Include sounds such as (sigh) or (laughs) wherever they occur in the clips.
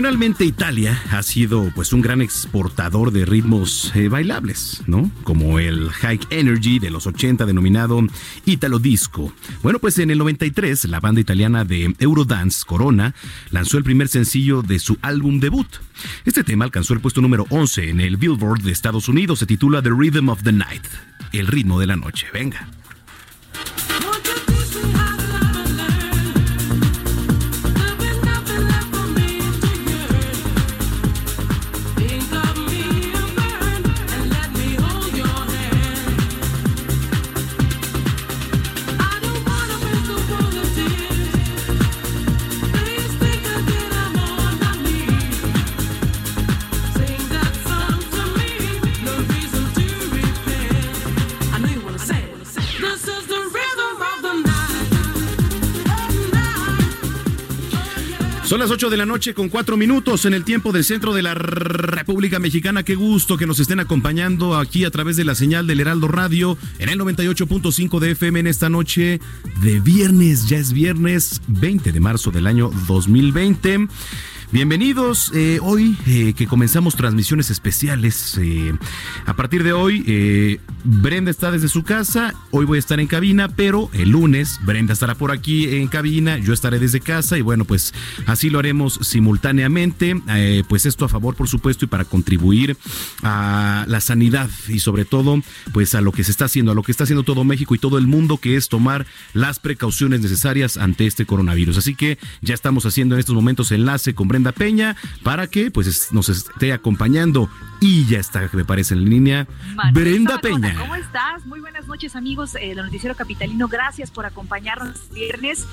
Tradicionalmente Italia ha sido pues un gran exportador de ritmos eh, bailables, ¿no? Como el High Energy de los 80 denominado Italo Disco. Bueno, pues en el 93 la banda italiana de Eurodance Corona lanzó el primer sencillo de su álbum debut. Este tema alcanzó el puesto número 11 en el Billboard de Estados Unidos, se titula The Rhythm of the Night, el ritmo de la noche. Venga. Las 8 de la noche con 4 minutos en el tiempo del centro de la República Mexicana. Qué gusto que nos estén acompañando aquí a través de la señal del Heraldo Radio en el 98.5 de FM en esta noche de viernes. Ya es viernes 20 de marzo del año 2020. Bienvenidos eh, hoy eh, que comenzamos transmisiones especiales. eh, a partir de hoy, Brenda está desde su casa. Hoy voy a estar en cabina, pero el lunes Brenda estará por aquí en cabina. Yo estaré desde casa y bueno, pues así lo haremos simultáneamente. pues esto a favor, por supuesto, y para contribuir a la sanidad y sobre todo, pues a lo que se está haciendo, a lo que está haciendo todo México y todo el mundo, que es tomar las precauciones necesarias ante este coronavirus. Así que ya estamos haciendo en estos momentos enlace con Brenda Peña para que pues es- nos esté acompañando y ya está, me parece en línea, Manuel Brenda Peña. ¿Cómo estás? Muy buenas noches, amigos eh, del Noticiero Capitalino. Gracias por acompañarnos este viernes.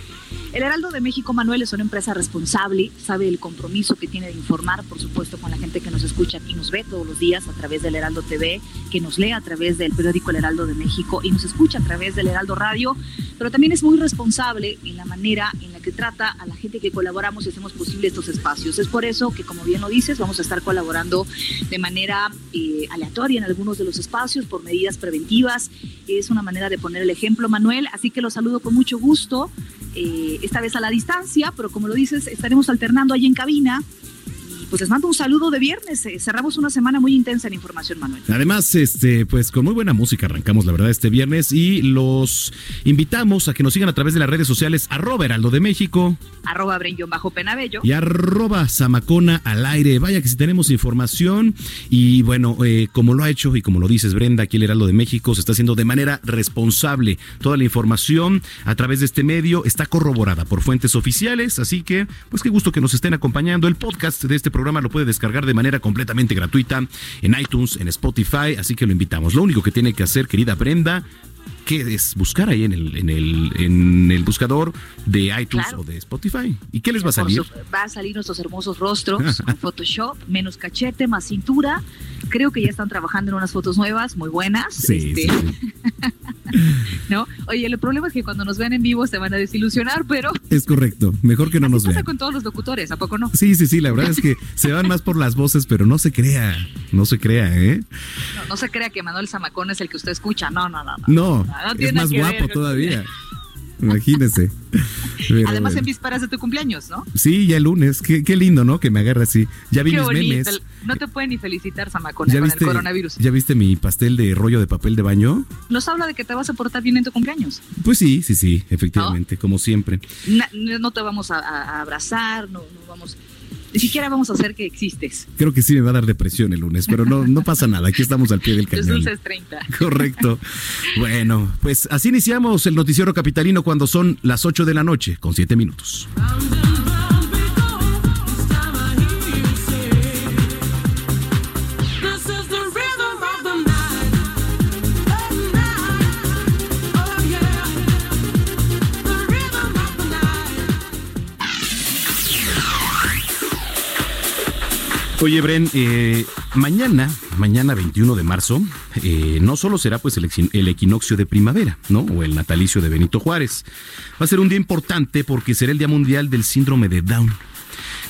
El Heraldo de México, Manuel, es una empresa responsable, sabe el compromiso que tiene de informar, por supuesto, con la gente que nos escucha y nos ve todos los días a través del Heraldo TV, que nos lee a través del periódico El Heraldo de México y nos escucha a través del Heraldo Radio, pero también es muy responsable en la manera en la que trata a la gente que colaboramos y hacemos posible estos espacios. Es por eso que, como bien lo dices, vamos a estar colaborando de manera eh, aleatoria en algunos de los espacios por medidas preventivas. Es una manera de poner el ejemplo, Manuel. Así que los saludo con mucho gusto, eh, esta vez a la distancia, pero como lo dices, estaremos alternando ahí en cabina. Pues les mando un saludo de viernes. Eh, cerramos una semana muy intensa en información, Manuel. Además, este, pues con muy buena música arrancamos, la verdad, este viernes y los invitamos a que nos sigan a través de las redes sociales arroba Heraldo de México. Arroba bajo Penabello. Y arroba Zamacona al aire. Vaya que si tenemos información y bueno, eh, como lo ha hecho y como lo dices Brenda, aquí el Heraldo de México se está haciendo de manera responsable. Toda la información a través de este medio está corroborada por fuentes oficiales, así que pues qué gusto que nos estén acompañando. El podcast de este programa lo puede descargar de manera completamente gratuita en iTunes, en Spotify, así que lo invitamos. Lo único que tiene que hacer, querida Brenda, que es buscar ahí en el, en el, en el buscador de iTunes o de Spotify. ¿Y qué les va a salir? va a salir nuestros hermosos rostros (laughs) Photoshop, menos cachete, más cintura. Creo que ya están trabajando en unas fotos nuevas, muy buenas. Sí, este, (laughs) (laughs) ¿No? Oye, el problema es que cuando nos ven en vivo se van a desilusionar, pero... Es correcto, mejor que no nos vean. con todos los locutores, ¿a poco no? Sí, sí, sí, la verdad es que se van más por las voces, pero no se crea, no se crea, ¿eh? No, no se crea que Manuel Zamacón es el que usted escucha, no, no, no. No, no, es más guapo todavía. (laughs) Imagínese. Además, en vísperas de tu cumpleaños, ¿no? Sí, ya el lunes. Qué, qué, lindo, ¿no? Que me agarre así. Ya vi mis memes. No te pueden ni felicitar, Samacona, con el coronavirus. ¿Ya viste mi pastel de rollo de papel de baño? Nos habla de que te vas a portar bien en tu cumpleaños. Pues sí, sí, sí, efectivamente, como siempre. No, te vamos a, abrazar, no, no vamos ni siquiera vamos a hacer que existes. Creo que sí me va a dar depresión el lunes, pero no, no pasa nada. Aquí estamos al pie del (laughs) cañón. Los dulces 30. (laughs) Correcto. Bueno, pues así iniciamos el noticiero capitalino cuando son las 8 de la noche, con 7 minutos. Oye, Bren, eh, mañana, mañana 21 de marzo, eh, no solo será pues el, el, equinoccio de primavera, ¿no? O el natalicio de Benito Juárez. Va a ser un día importante porque será el Día Mundial del Síndrome de Down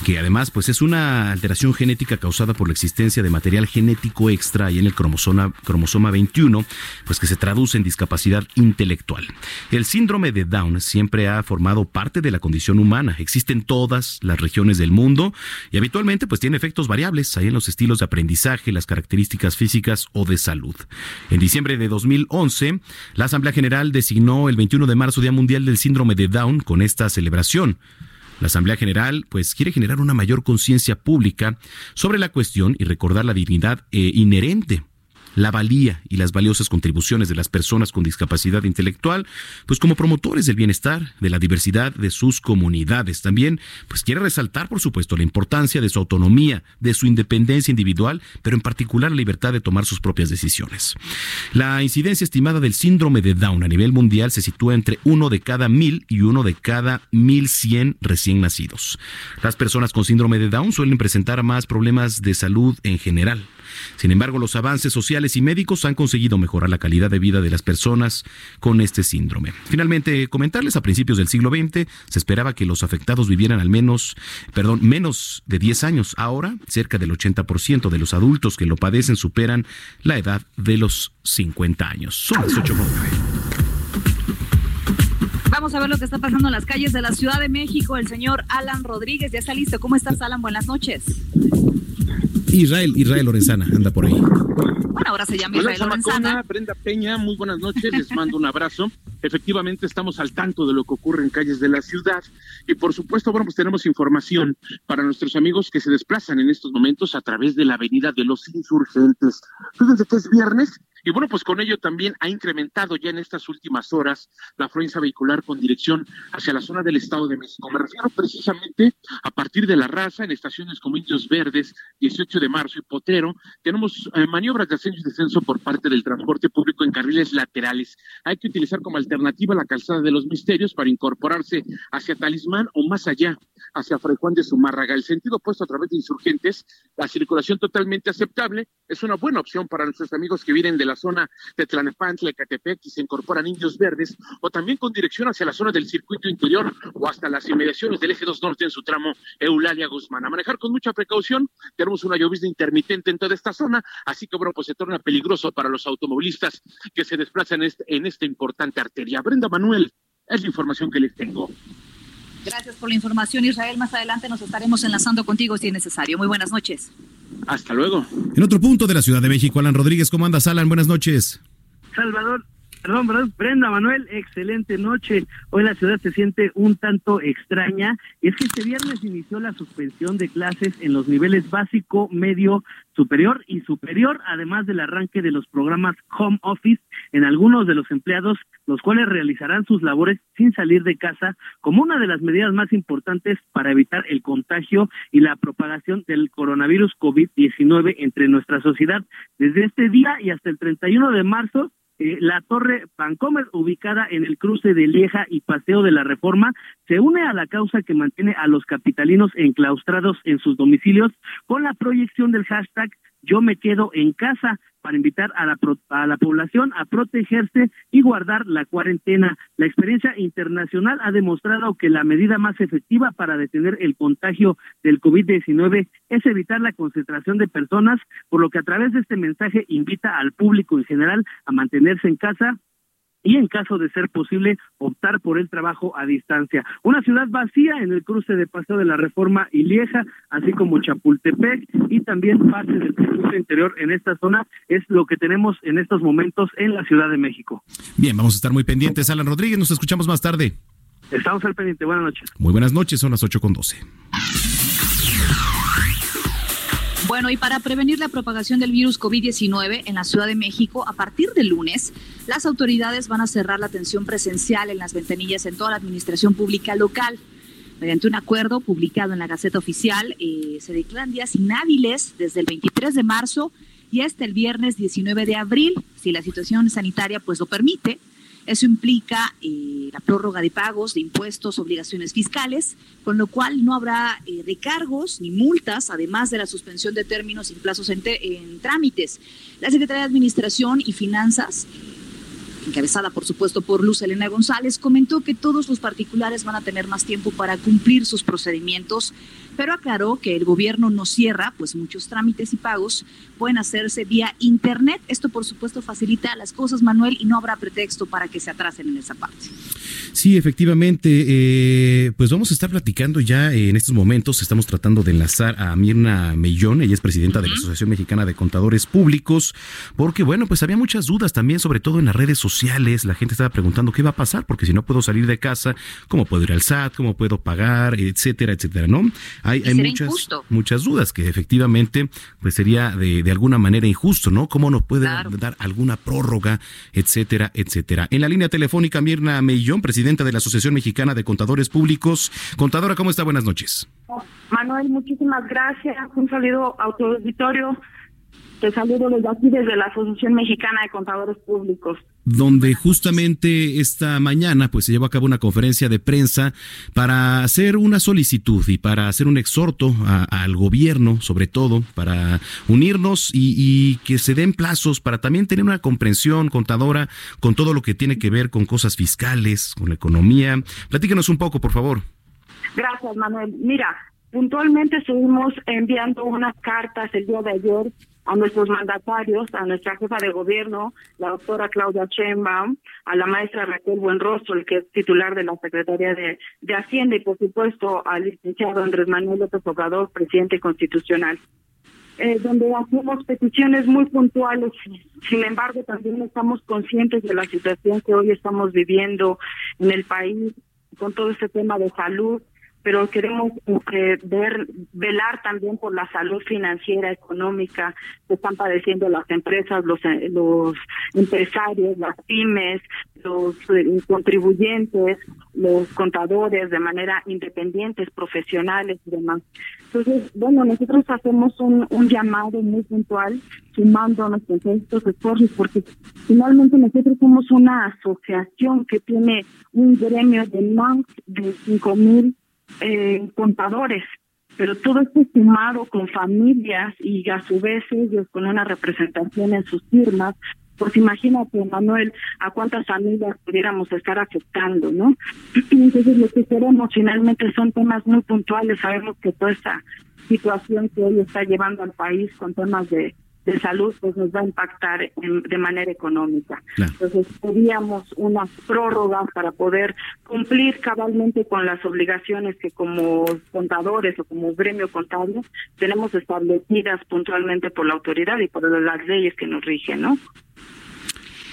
que además pues es una alteración genética causada por la existencia de material genético extra ahí en el cromosoma, cromosoma 21, pues que se traduce en discapacidad intelectual. El síndrome de Down siempre ha formado parte de la condición humana, existe en todas las regiones del mundo y habitualmente pues tiene efectos variables ahí en los estilos de aprendizaje, las características físicas o de salud. En diciembre de 2011, la Asamblea General designó el 21 de marzo Día Mundial del Síndrome de Down con esta celebración. La Asamblea General pues quiere generar una mayor conciencia pública sobre la cuestión y recordar la dignidad eh, inherente la valía y las valiosas contribuciones de las personas con discapacidad intelectual, pues como promotores del bienestar, de la diversidad de sus comunidades. También, pues quiere resaltar, por supuesto, la importancia de su autonomía, de su independencia individual, pero en particular la libertad de tomar sus propias decisiones. La incidencia estimada del síndrome de Down a nivel mundial se sitúa entre uno de cada mil y uno de cada mil cien recién nacidos. Las personas con síndrome de Down suelen presentar más problemas de salud en general sin embargo, los avances sociales y médicos han conseguido mejorar la calidad de vida de las personas con este síndrome. Finalmente, comentarles a principios del siglo XX se esperaba que los afectados vivieran al menos, perdón, menos de 10 años. Ahora, cerca del 80% de los adultos que lo padecen superan la edad de los 50 años. Son las 8 Vamos a ver lo que está pasando en las calles de la Ciudad de México. El señor Alan Rodríguez ya está listo. ¿Cómo estás, Alan? Buenas noches. Israel, Israel Lorenzana, anda por ahí. Bueno, ahora se llama Israel Lorenzana. Brenda Peña, muy buenas noches, les mando un abrazo. Efectivamente, estamos al tanto de lo que ocurre en calles de la ciudad y por supuesto, bueno, pues tenemos información para nuestros amigos que se desplazan en estos momentos a través de la Avenida de los Insurgentes. Fíjense que es viernes y bueno, pues con ello también ha incrementado ya en estas últimas horas la afluencia vehicular con dirección hacia la zona del Estado de México. Me refiero precisamente a partir de la raza en estaciones como Indios Verdes, 18 de marzo y Potrero, tenemos eh, maniobras de ascenso y descenso por parte del transporte público en carriles laterales. Hay que utilizar como alternativa la calzada de los misterios para incorporarse hacia Talismán o más allá, hacia Fray Juan de Zumárraga. El sentido opuesto a través de insurgentes, la circulación totalmente aceptable, es una buena opción para nuestros amigos que vienen de la zona de Tlanepantla, Ecatepec y se incorporan indios verdes, o también con dirección hacia la zona del circuito interior o hasta las inmediaciones del eje 2 norte en su tramo Eulalia Guzmán. A manejar con mucha precaución, tenemos una llovizna intermitente en toda esta zona, así que bueno, pues se torna peligroso para los automovilistas que se desplazan en, este, en esta importante arteria. Brenda Manuel, es la información que les tengo. Gracias por la información, Israel. Más adelante nos estaremos enlazando contigo si es necesario. Muy buenas noches. Hasta luego. En otro punto de la Ciudad de México, Alan Rodríguez, ¿cómo andas, Alan? Buenas noches. Salvador, perdón, perdón, Brenda Manuel, excelente noche. Hoy la ciudad se siente un tanto extraña. Y es que este viernes inició la suspensión de clases en los niveles básico, medio, superior y superior, además del arranque de los programas Home Office en algunos de los empleados, los cuales realizarán sus labores sin salir de casa como una de las medidas más importantes para evitar el contagio y la propagación del coronavirus COVID-19 entre nuestra sociedad. Desde este día y hasta el 31 de marzo, eh, la torre Vancomer, ubicada en el cruce de Lieja y Paseo de la Reforma, se une a la causa que mantiene a los capitalinos enclaustrados en sus domicilios con la proyección del hashtag Yo me quedo en casa para invitar a la, a la población a protegerse y guardar la cuarentena. La experiencia internacional ha demostrado que la medida más efectiva para detener el contagio del COVID-19 es evitar la concentración de personas, por lo que a través de este mensaje invita al público en general a mantenerse en casa y en caso de ser posible optar por el trabajo a distancia. Una ciudad vacía en el cruce de Paseo de la Reforma y Lieja, así como Chapultepec y también parte del circuito interior en esta zona es lo que tenemos en estos momentos en la Ciudad de México. Bien, vamos a estar muy pendientes, Alan Rodríguez. Nos escuchamos más tarde. Estamos al pendiente. Buenas noches. Muy buenas noches, son las 8 con 12. Bueno, y para prevenir la propagación del virus COVID-19 en la Ciudad de México, a partir del lunes, las autoridades van a cerrar la atención presencial en las ventanillas en toda la administración pública local. Mediante un acuerdo publicado en la Gaceta Oficial, eh, se declaran días inhábiles desde el 23 de marzo y hasta el viernes 19 de abril, si la situación sanitaria pues lo permite. Eso implica eh, la prórroga de pagos de impuestos, obligaciones fiscales, con lo cual no habrá eh, recargos ni multas, además de la suspensión de términos y plazos en, en trámites. La Secretaría de Administración y Finanzas encabezada por supuesto por Luz Elena González, comentó que todos los particulares van a tener más tiempo para cumplir sus procedimientos, pero aclaró que el gobierno no cierra, pues muchos trámites y pagos pueden hacerse vía Internet. Esto por supuesto facilita las cosas, Manuel, y no habrá pretexto para que se atrasen en esa parte. Sí, efectivamente, eh, pues vamos a estar platicando ya en estos momentos. Estamos tratando de enlazar a Mirna Mellón, ella es presidenta de la Asociación Mexicana de Contadores Públicos, porque bueno, pues había muchas dudas también, sobre todo en las redes sociales. La gente estaba preguntando qué va a pasar, porque si no puedo salir de casa, ¿cómo puedo ir al SAT? ¿Cómo puedo pagar? Etcétera, etcétera, ¿no? Hay, hay muchas, injusto. muchas dudas que efectivamente pues sería de, de alguna manera injusto, ¿no? ¿Cómo nos puede Claro. dar alguna prórroga, etcétera, etcétera? En la línea telefónica, Mirna Mellón, presidenta de la Asociación Mexicana de Contadores Públicos. Contadora, ¿cómo está? Buenas noches. Manuel, muchísimas gracias. Un saludo a tu auditorio. Te saludo desde aquí, desde la Asociación Mexicana de Contadores Públicos. donde justamente esta mañana pues se llevó a cabo una conferencia de prensa para hacer una solicitud y para hacer un exhorto al gobierno, sobre todo, para unirnos y, y que se den plazos para también tener una comprensión contadora con todo lo que tiene que ver con cosas fiscales, con la economía. Platícanos un poco, por favor. Gracias, Manuel. Mira, puntualmente estuvimos enviando unas cartas el día de ayer a nuestros mandatarios, a nuestra jefa de gobierno, la doctora Claudia Sheinbaum, a la maestra Raquel Buenrostro, el que es titular de la Secretaría de, de Hacienda, y por supuesto al licenciado Andrés Manuel López Obrador, presidente constitucional. eh, donde hacemos peticiones muy puntuales. Sin embargo, también estamos conscientes de la situación que hoy estamos viviendo en el país con todo este tema de salud, pero queremos eh, ver, velar también por la salud financiera, económica que están padeciendo las empresas, los, eh, los empresarios, las pymes, los eh, contribuyentes, los contadores de manera independientes, profesionales y demás. Entonces, bueno, nosotros hacemos un, un llamado muy puntual, sumándonos con estos esfuerzos, porque finalmente nosotros somos una asociación que tiene un gremio de más de cinco mil eh, contadores, pero todo esto sumado con familias y a su vez ellos con una representación en sus firmas, pues imagínate, Manuel, a cuántas familias pudiéramos estar afectando, ¿no? Entonces lo que queremos finalmente son temas muy puntuales, sabemos que toda esta situación que hoy está llevando al país con temas de de salud, pues nos va a impactar en- de manera económica. Claro. Entonces, pedíamos unas prórrogas para poder cumplir cabalmente con las obligaciones que como contadores o como gremio contable tenemos establecidas puntualmente por la autoridad y por las leyes que nos rigen, ¿no?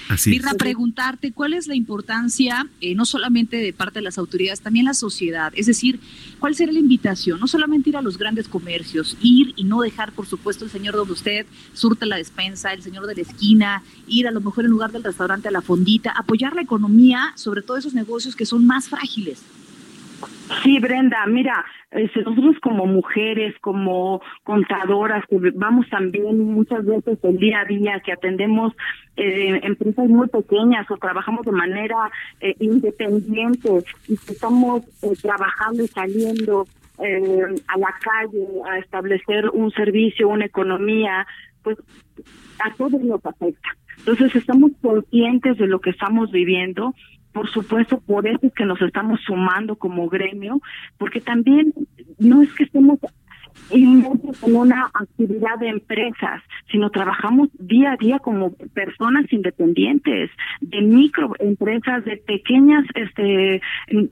Así. Mirna, preguntarte cuál es la importancia, eh, no solamente de parte de las autoridades, también la sociedad. Es decir, ¿cuál será la invitación? No solamente ir a los grandes comercios, ir y no dejar, por supuesto, el señor donde usted surte la despensa, el señor de la esquina, ir a lo mejor en lugar del restaurante a la fondita, apoyar la economía, sobre todo esos negocios que son más frágiles. Sí, Brenda, mira, este, nosotros como mujeres, como contadoras, que vamos también muchas veces el día a día, que atendemos eh, empresas muy pequeñas o trabajamos de manera eh, independiente y que estamos eh, trabajando y saliendo eh, a la calle a establecer un servicio, una economía, pues a todos nos afecta. Entonces estamos conscientes de lo que estamos viviendo. Por supuesto, por eso es que nos estamos sumando como gremio, porque también no es que estemos inmersos en una actividad de empresas, sino trabajamos día a día como personas independientes, de microempresas, de pequeñas este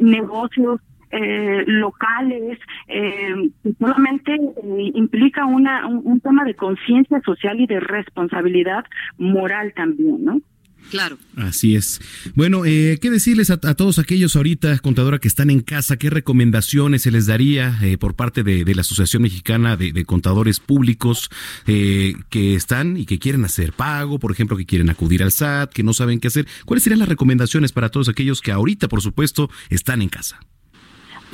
negocios eh, locales, eh, solamente eh, implica una un, un tema de conciencia social y de responsabilidad moral también, ¿no? Claro. Así es. Bueno, eh, ¿qué decirles a, todos aquellos ahorita, contadora, que están en casa? ¿Qué recomendaciones se les daría eh, por parte de, la Asociación Mexicana de, de Contadores Públicos eh, que están y que quieren hacer pago, por ejemplo, que quieren acudir al SAT, que no saben qué hacer? ¿Cuáles serían las recomendaciones para todos aquellos que ahorita, por supuesto, están en casa?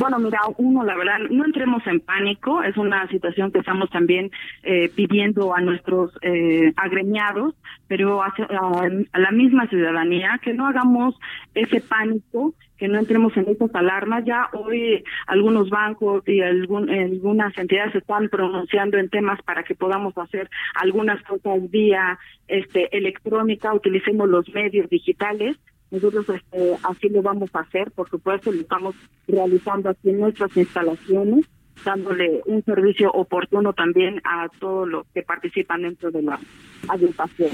Bueno, mira, uno, la verdad, no entremos en pánico, es una situación que estamos también eh, pidiendo a nuestros eh, agremiados, pero a, la misma ciudadanía, que no hagamos ese pánico, que no entremos en esas alarmas. Ya hoy algunos bancos y algún, algunas entidades están pronunciando en temas para que podamos hacer algunas cosas vía este, electrónica, utilicemos los medios digitales nosotros este, así lo vamos a hacer, por supuesto, lo estamos realizando aquí en nuestras instalaciones, dándole un servicio oportuno también a todos los que participan dentro de la agrupación.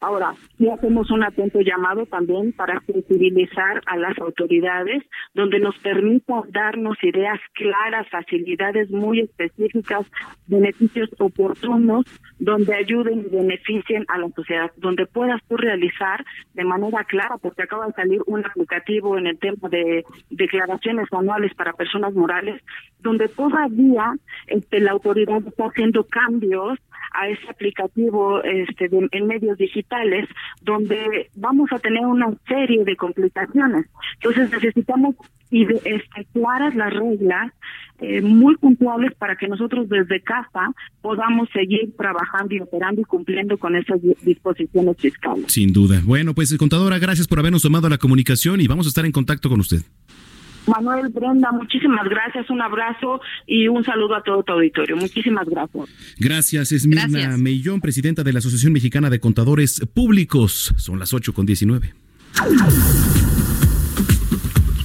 Ahora, sí hacemos un atento llamado también para sensibilizar a las autoridades, donde nos permita darnos ideas claras, facilidades muy específicas, beneficios oportunos, donde ayuden y beneficien a la sociedad, donde puedas tú realizar de manera clara, porque acaba de salir un aplicativo en el tema de declaraciones anuales para personas morales, donde todavía este, la autoridad está haciendo cambios a ese aplicativo este, de, en medios digitales, donde vamos a tener una serie de complicaciones. Entonces necesitamos y de, este, claras las reglas, eh, muy puntuales para que nosotros desde casa podamos seguir trabajando y operando y cumpliendo con esas disposiciones fiscales. Sin duda. Bueno, pues contadora, gracias por habernos tomado la comunicación y vamos a estar en contacto con usted. Manuel, Brenda, muchísimas gracias, un abrazo y un saludo a todo tu auditorio. Muchísimas gracias. Gracias, es Mirna gracias. Mellón, presidenta de la Asociación Mexicana de Contadores Públicos. Son las 8 con 19.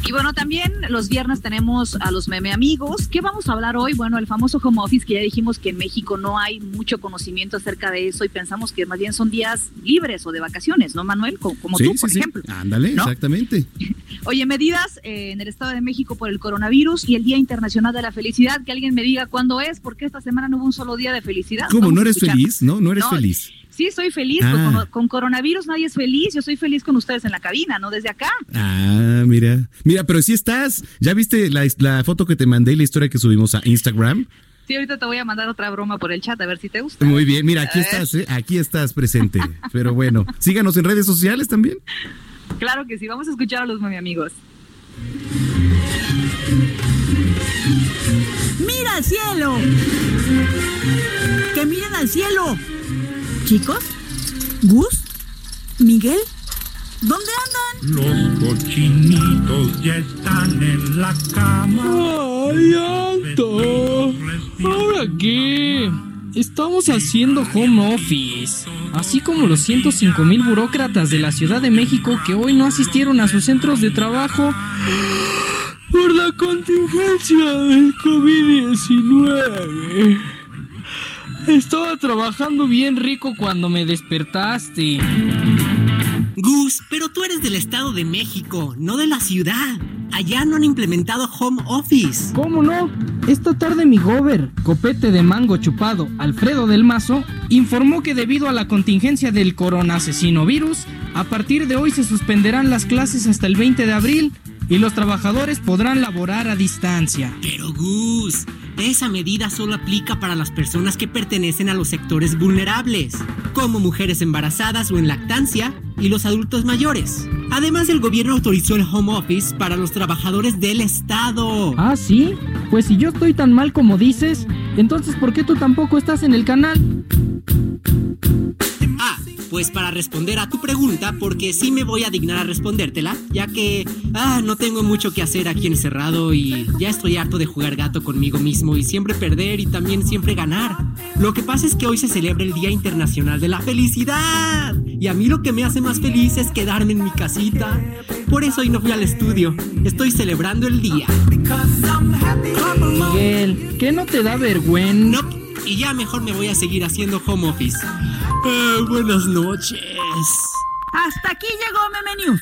Y bueno, también los viernes tenemos a los meme amigos. ¿Qué vamos a hablar hoy? Bueno, el famoso home office, que ya dijimos que en México no hay mucho conocimiento acerca de eso y pensamos que más bien son días libres o de vacaciones, ¿no, Manuel? Como, como sí, tú, por sí, ejemplo. Sí. Ándale, ¿no? exactamente. (laughs) Oye, medidas eh, en el Estado de México por el coronavirus y el Día Internacional de la Felicidad. Que alguien me diga cuándo es, porque esta semana no hubo un solo día de felicidad. ¿Cómo? ¿No eres feliz? ¿No? ¿No eres no, feliz? Sí, soy feliz. Ah. Con, con, coronavirus nadie es feliz. Yo soy feliz con ustedes en la cabina, no desde acá. Ah, mira. Mira, pero sí estás. ¿Ya viste la, la foto que te mandé y la historia que subimos a Instagram? Sí, ahorita te voy a mandar otra broma por el chat a ver si te gusta. Muy bien, mira, aquí estás, ¿eh? aquí estás presente. (laughs) Pero bueno, síganos en redes sociales también. Claro que sí, vamos a escuchar a los mami amigos. ¡Mira al cielo! ¡Que miren al cielo! Chicos, Gus, Miguel, ¿dónde andan? Los cochinitos ya están en la cama. ¡Ay, Anto! ¿Ahora qué? Estamos haciendo home office, así como los 105 mil burócratas de la Ciudad de México que hoy no asistieron a sus centros de trabajo por la contingencia del COVID-19. Estaba trabajando bien rico cuando me despertaste. Gus, pero tú eres del Estado de México, no de la ciudad. Allá no han implementado home office. ¿Cómo no? Esta tarde mi gober, copete de mango chupado, Alfredo del Mazo, informó que debido a la contingencia del corona asesino virus, a partir de hoy se suspenderán las clases hasta el 20 de abril y los trabajadores podrán laborar a distancia. Pero Gus, esa medida solo aplica para las personas que pertenecen a los sectores vulnerables, como mujeres embarazadas o en lactancia y los adultos mayores. Además, el gobierno autorizó el home office para los trabajadores del Estado. ¿Ah, sí? Pues si yo estoy tan mal como dices, entonces ¿por qué tú tampoco estás en el canal? Pues para responder a tu pregunta, porque sí me voy a dignar a respondértela, ya que, ah, no tengo mucho que hacer aquí encerrado y ya estoy harto de jugar gato conmigo mismo y siempre perder y también siempre ganar. Lo que pasa es que hoy se celebra el Día Internacional de la Felicidad y a mí lo que me hace más feliz es quedarme en mi casita. Por eso hoy no fui al estudio, estoy celebrando el día. Miguel, ¿qué no te da vergüenza? No, y ya mejor me voy a seguir haciendo home office. Ah, buenas noches. Hasta aquí llegó Meme News.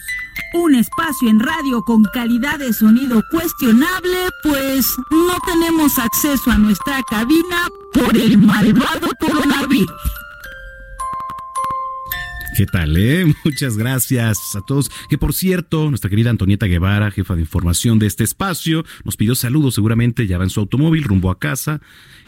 Un espacio en radio con calidad de sonido cuestionable, pues no tenemos acceso a nuestra cabina por el malvado coronavirus. ¿Qué tal, eh? (laughs) Muchas gracias a todos. Que por cierto, nuestra querida Antonieta Guevara, jefa de información de este espacio, nos pidió saludos. Seguramente ya va en su automóvil rumbo a casa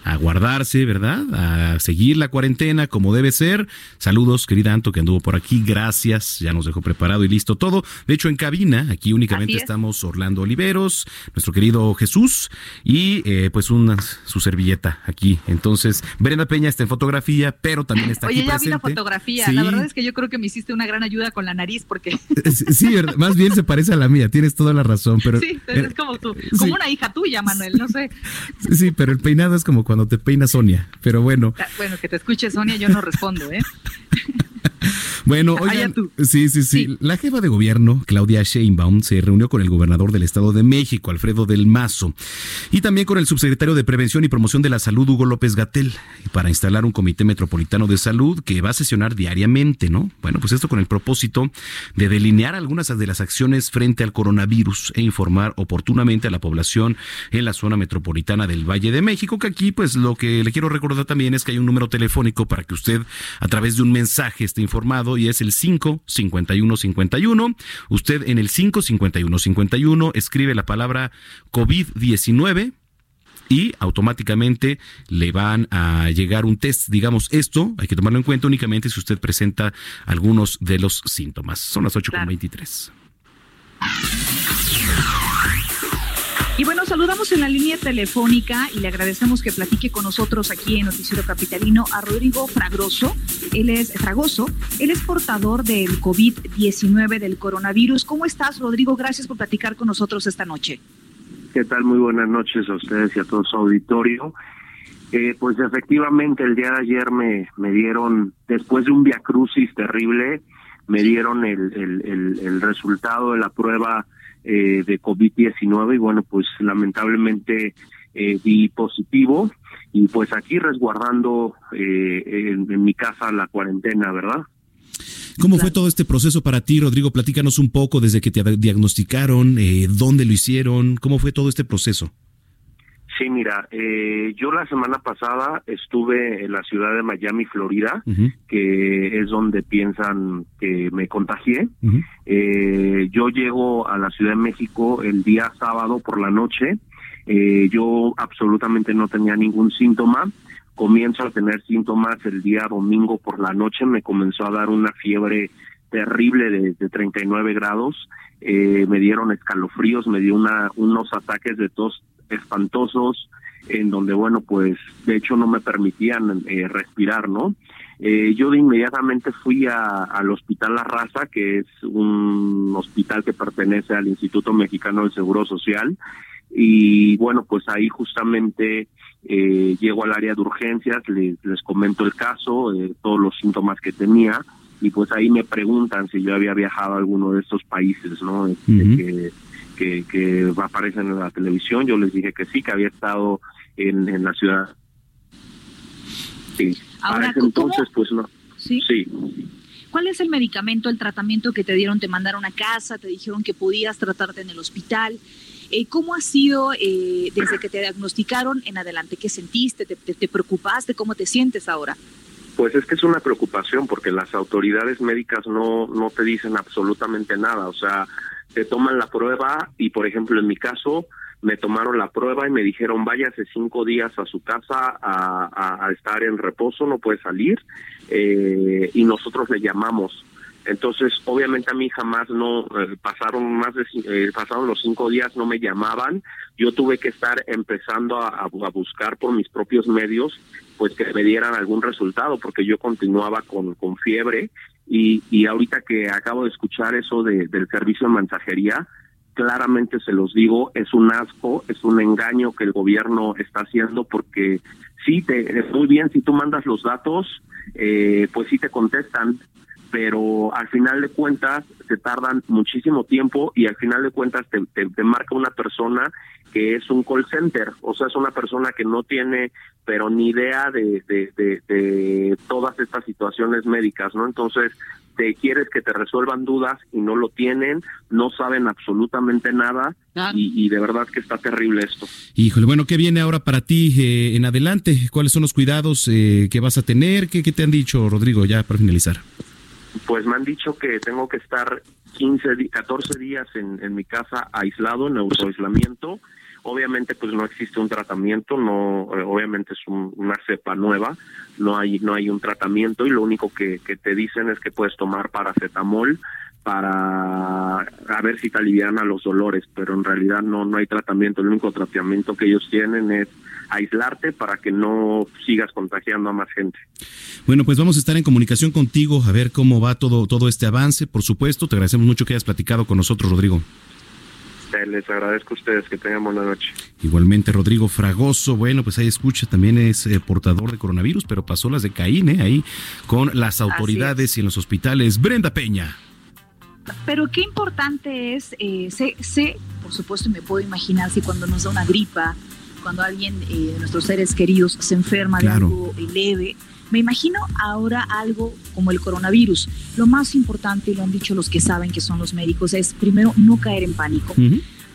a guardarse, ¿verdad? A seguir la cuarentena como debe ser. Saludos, querida Anto, que anduvo por aquí. Gracias. Ya nos dejó preparado y listo todo. De hecho, en cabina, aquí únicamente estamos Orlando Oliveros, nuestro querido Jesús y eh, pues una su servilleta aquí. Entonces, Brenda Peña está en fotografía, pero también está Oye, aquí ya presente. vi la fotografía. Sí. La verdad es que yo creo que me hiciste una gran ayuda con la nariz porque (laughs) Sí, ¿verdad? más bien se parece a la mía, tienes toda la razón, pero sí, es como tú, como Sí. una hija tuya, Manuel, no sé. sí, pero el peinado es como cuando te peina Sonia, pero bueno. Ah, Bueno, que te escuche Sonia, yo no respondo, ¿eh? (laughs) Bueno, oigan, tú. sí, sí, sí, La jefa de gobierno, Claudia Sheinbaum, se reunió con el gobernador del Estado de México, Alfredo del Mazo, y también con el subsecretario de Prevención y Promoción de la Salud, Hugo López Gatel, para instalar un comité metropolitano de salud que va a sesionar diariamente, ¿no? Bueno, pues esto con el propósito de delinear algunas de las acciones frente al coronavirus e informar oportunamente a la población en la zona metropolitana del Valle de México, que aquí, pues lo que le quiero recordar también es que hay un número telefónico para que usted a través de un mensaje esté informado y es el 5 51 51. Usted en el 5 51 51 escribe la palabra COVID-19 y automáticamente le van a llegar un test. Digamos, esto hay que tomarlo en cuenta únicamente si usted presenta algunos de los síntomas. Son las 8.23. Y bueno, saludamos en la línea telefónica y le agradecemos que platique con nosotros aquí en Noticiero Capitalino a Rodrigo Fragoso. Él es Fragoso, él es portador del COVID-19 del coronavirus. ¿Cómo estás, Rodrigo? Gracias por platicar con nosotros esta noche. ¿Qué tal? Muy buenas noches a ustedes y a todo su auditorio. Eh, pues efectivamente el día de ayer me, me dieron, después de un viacrucis terrible, me dieron el, el, el, el resultado de la prueba eh, de COVID-19 y bueno, pues lamentablemente eh, di positivo y pues aquí resguardando eh, en, en mi casa la cuarentena, ¿verdad? ¿Cómo fue todo este proceso para ti, Rodrigo? Platícanos un poco desde que te diagnosticaron, eh, dónde lo hicieron, cómo fue todo este proceso. Sí, mira, eh, yo la semana pasada estuve en la ciudad de Miami, Florida, que es donde piensan que me contagié. Eh, yo llego a la Ciudad de México el día sábado por la noche. Eh, yo absolutamente no tenía ningún síntoma. Comienzo a tener síntomas el día domingo por la noche. Me comenzó a dar una fiebre terrible de, de 39 grados. Eh, me dieron escalofríos, me dio una, unos ataques de tos espantosos en donde, bueno, pues de hecho no me permitían eh, respirar, ¿no? Eh, yo de inmediatamente fui a, al Hospital La Raza, que es un hospital que pertenece al Instituto Mexicano del Seguro Social, y bueno, pues ahí justamente eh, llego al área de urgencias, les, les comento el caso, eh, todos los síntomas que tenía, y pues ahí me preguntan si yo había viajado a alguno de estos países, ¿no? Este, que, que, que aparecen en la televisión, yo les dije que sí, que había estado en, en la ciudad Sí. Ahora, Para ese ¿cómo- entonces, pues no. ¿Sí? Sí. ¿Cuál es el medicamento, el tratamiento que te dieron? ¿Te mandaron a casa? ¿Te dijeron que podías tratarte en el hospital? Eh, ¿Cómo ha sido eh, desde que te diagnosticaron en adelante? ¿Qué sentiste? ¿Te, te- te preocupaste? ¿Cómo te sientes ahora? Pues es que es una preocupación porque las autoridades médicas no, no te dicen absolutamente nada. O sea, te toman la prueba y, por ejemplo, en mi caso, me tomaron la prueba y me dijeron váyase cinco días a su casa a, estar en reposo, no puede salir. eh, y nosotros le llamamos. Entonces, obviamente a mí jamás no eh, pasaron más de eh, pasaron los cinco días, no me llamaban. Yo tuve que estar empezando a, a bu- a buscar por mis propios medios, pues que me dieran algún resultado, porque yo continuaba con, fiebre y, y ahorita que acabo de escuchar eso de, del servicio de mensajería, claramente se los digo, es un asco, es un engaño que el gobierno está haciendo porque sí, te, muy bien, si tú mandas los datos, eh, pues sí te contestan, pero al final de cuentas se tardan muchísimo tiempo y al final de cuentas te, te- te marca una persona que es un call center, o sea, es una persona que no tiene pero ni idea de, de, de- de todas estas situaciones médicas, ¿no? Entonces, te quieres que te resuelvan dudas y no lo tienen, no saben absolutamente nada y, y de verdad que está terrible esto. Híjole, bueno, ¿qué viene ahora para ti eh, en adelante? ¿Cuáles son los cuidados eh, que vas a tener? ¿Qué, qué te han dicho, Rodrigo, ya para finalizar? Pues me han dicho que tengo que estar 15, di- 14 días en, mi casa aislado, en autoaislamiento. Obviamente, pues no existe un tratamiento, no, eh, obviamente es un- una cepa nueva, no hay, no hay un tratamiento y lo único que, que te dicen es que puedes tomar paracetamol para a ver si te alivian a los dolores, pero en realidad no, no hay tratamiento. El único tratamiento que ellos tienen es aislarte para que no sigas contagiando a más gente. Bueno, pues vamos a estar en comunicación contigo a ver cómo va todo, todo este avance. Por supuesto, te agradecemos mucho que hayas platicado con nosotros, Rodrigo. Eh, Les agradezco a ustedes que tengan buena noche. Igualmente, Rodrigo Fragoso, bueno, pues ahí escucha, también es eh, portador de coronavirus, pero pasó las de Caín, ¿eh? ahí con las autoridades y en los hospitales. Brenda Peña. Pero qué importante es, eh, sé, sé, por supuesto, me puedo imaginar si cuando nos da una gripa, cuando alguien eh, de nuestros seres queridos se enferma Claro. de algo eh, leve, me imagino ahora algo como el coronavirus. Lo más importante, y lo han dicho los que saben que son los médicos, es primero no caer en pánico.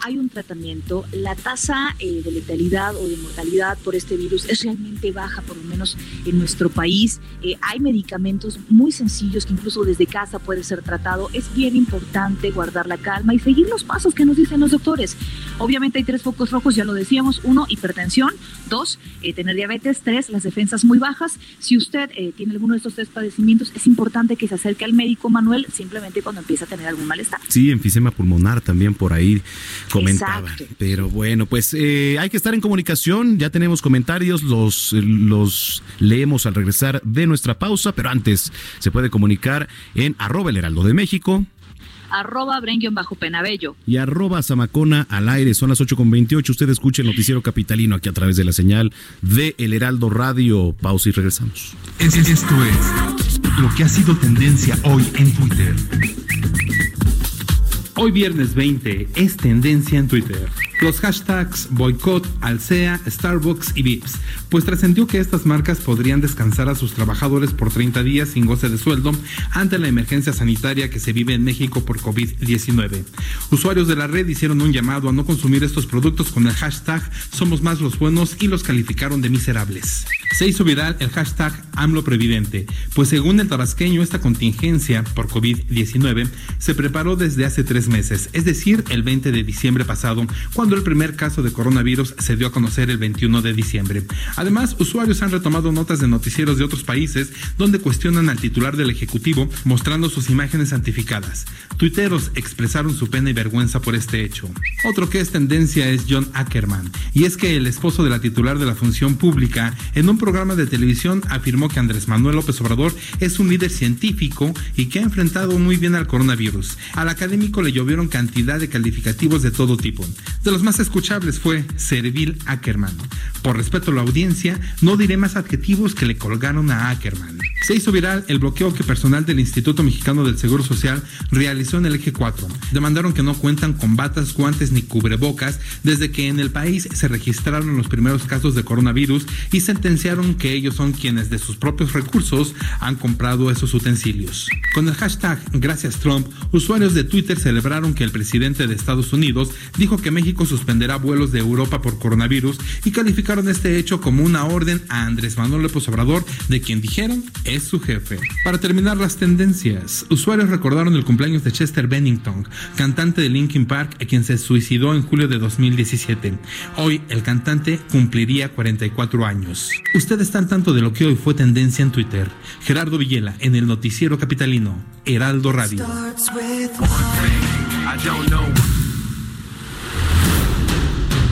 Hay un tratamiento, la tasa eh, de letalidad o de mortalidad por este virus es realmente baja, por lo menos en nuestro país. Eh, hay medicamentos muy sencillos que incluso desde casa puede ser tratado. Es bien importante guardar la calma y seguir los pasos que nos dicen los doctores. Obviamente hay tres focos rojos, ya lo decíamos. Uno, hipertensión. Dos, eh, tener diabetes. Tres, las defensas muy bajas. Si usted tiene alguno de estos tres padecimientos, es importante que se acerque al médico Manuel simplemente cuando empiece a tener algún malestar. Sí, enfisema pulmonar también por ahí comentaban. Exacto. Pero bueno, pues eh, hay que estar en comunicación. Ya tenemos comentarios, los, los leemos al regresar de nuestra pausa, pero antes se puede comunicar en arroba el heraldo de México Arroba Brenguion bajo Penabello. y arroba Zamacona al aire. Son las 8.28. Usted escucha el noticiero capitalino aquí a través de la señal de El Heraldo Radio. Pausa y regresamos. Es- es- Esto es lo que ha sido tendencia hoy en Twitter. Hoy viernes 20 es tendencia en Twitter. Los hashtags boicot, Alsea, Starbucks y Vips, pues trascendió que estas marcas podrían descansar a sus trabajadores por 30 días sin goce de sueldo ante la emergencia sanitaria que se vive en México por COVID-19. Usuarios de la red hicieron un llamado a no consumir estos productos con el hashtag Somos más los buenos y los calificaron de miserables. Se hizo viral el hashtag AMLO Previdente, pues según el tabasqueño esta contingencia por COVID-19 se preparó desde hace tres meses, es decir, el 20 de diciembre pasado, cuando el primer caso de coronavirus se dio a conocer el 21 de diciembre. Además, usuarios han retomado notas de noticieros de otros países donde cuestionan al titular del Ejecutivo mostrando sus imágenes santificadas. Tuiteros expresaron su pena y vergüenza por este hecho. Otro que es tendencia es John Ackerman, y es que el esposo de la titular de la función pública en un programa de televisión afirmó que Andrés Manuel López Obrador es un líder científico y que ha enfrentado muy bien al coronavirus. Al académico le llovieron cantidad de calificativos de todo tipo, De los más escuchables fue Servil Ackerman. Por respeto a la audiencia, no diré más adjetivos que le colgaron a Ackerman. Se hizo viral el bloqueo que personal del Instituto Mexicano del Seguro Social realizó en el eje 4. Demandaron que no cuentan con batas, guantes ni cubrebocas desde que en el país se registraron los primeros casos de coronavirus y sentenciaron que ellos son quienes de sus propios recursos han comprado esos utensilios. Con el hashtag Gracias Trump, usuarios de Twitter celebraron que el presidente de Estados Unidos dijo que México suspenderá vuelos de Europa por coronavirus y calificaron este hecho como una orden a Andrés Manuel López Obrador, de quien dijeron es su jefe. Para terminar las tendencias, usuarios recordaron el cumpleaños de Chester Bennington, cantante de Linkin Park, a quien se suicidó en julio de 2017. Hoy el cantante cumpliría 44 años. Usted está al tanto de lo que hoy fue tendencia en Twitter. Gerardo Villela en el noticiero capitalino, Heraldo Radio.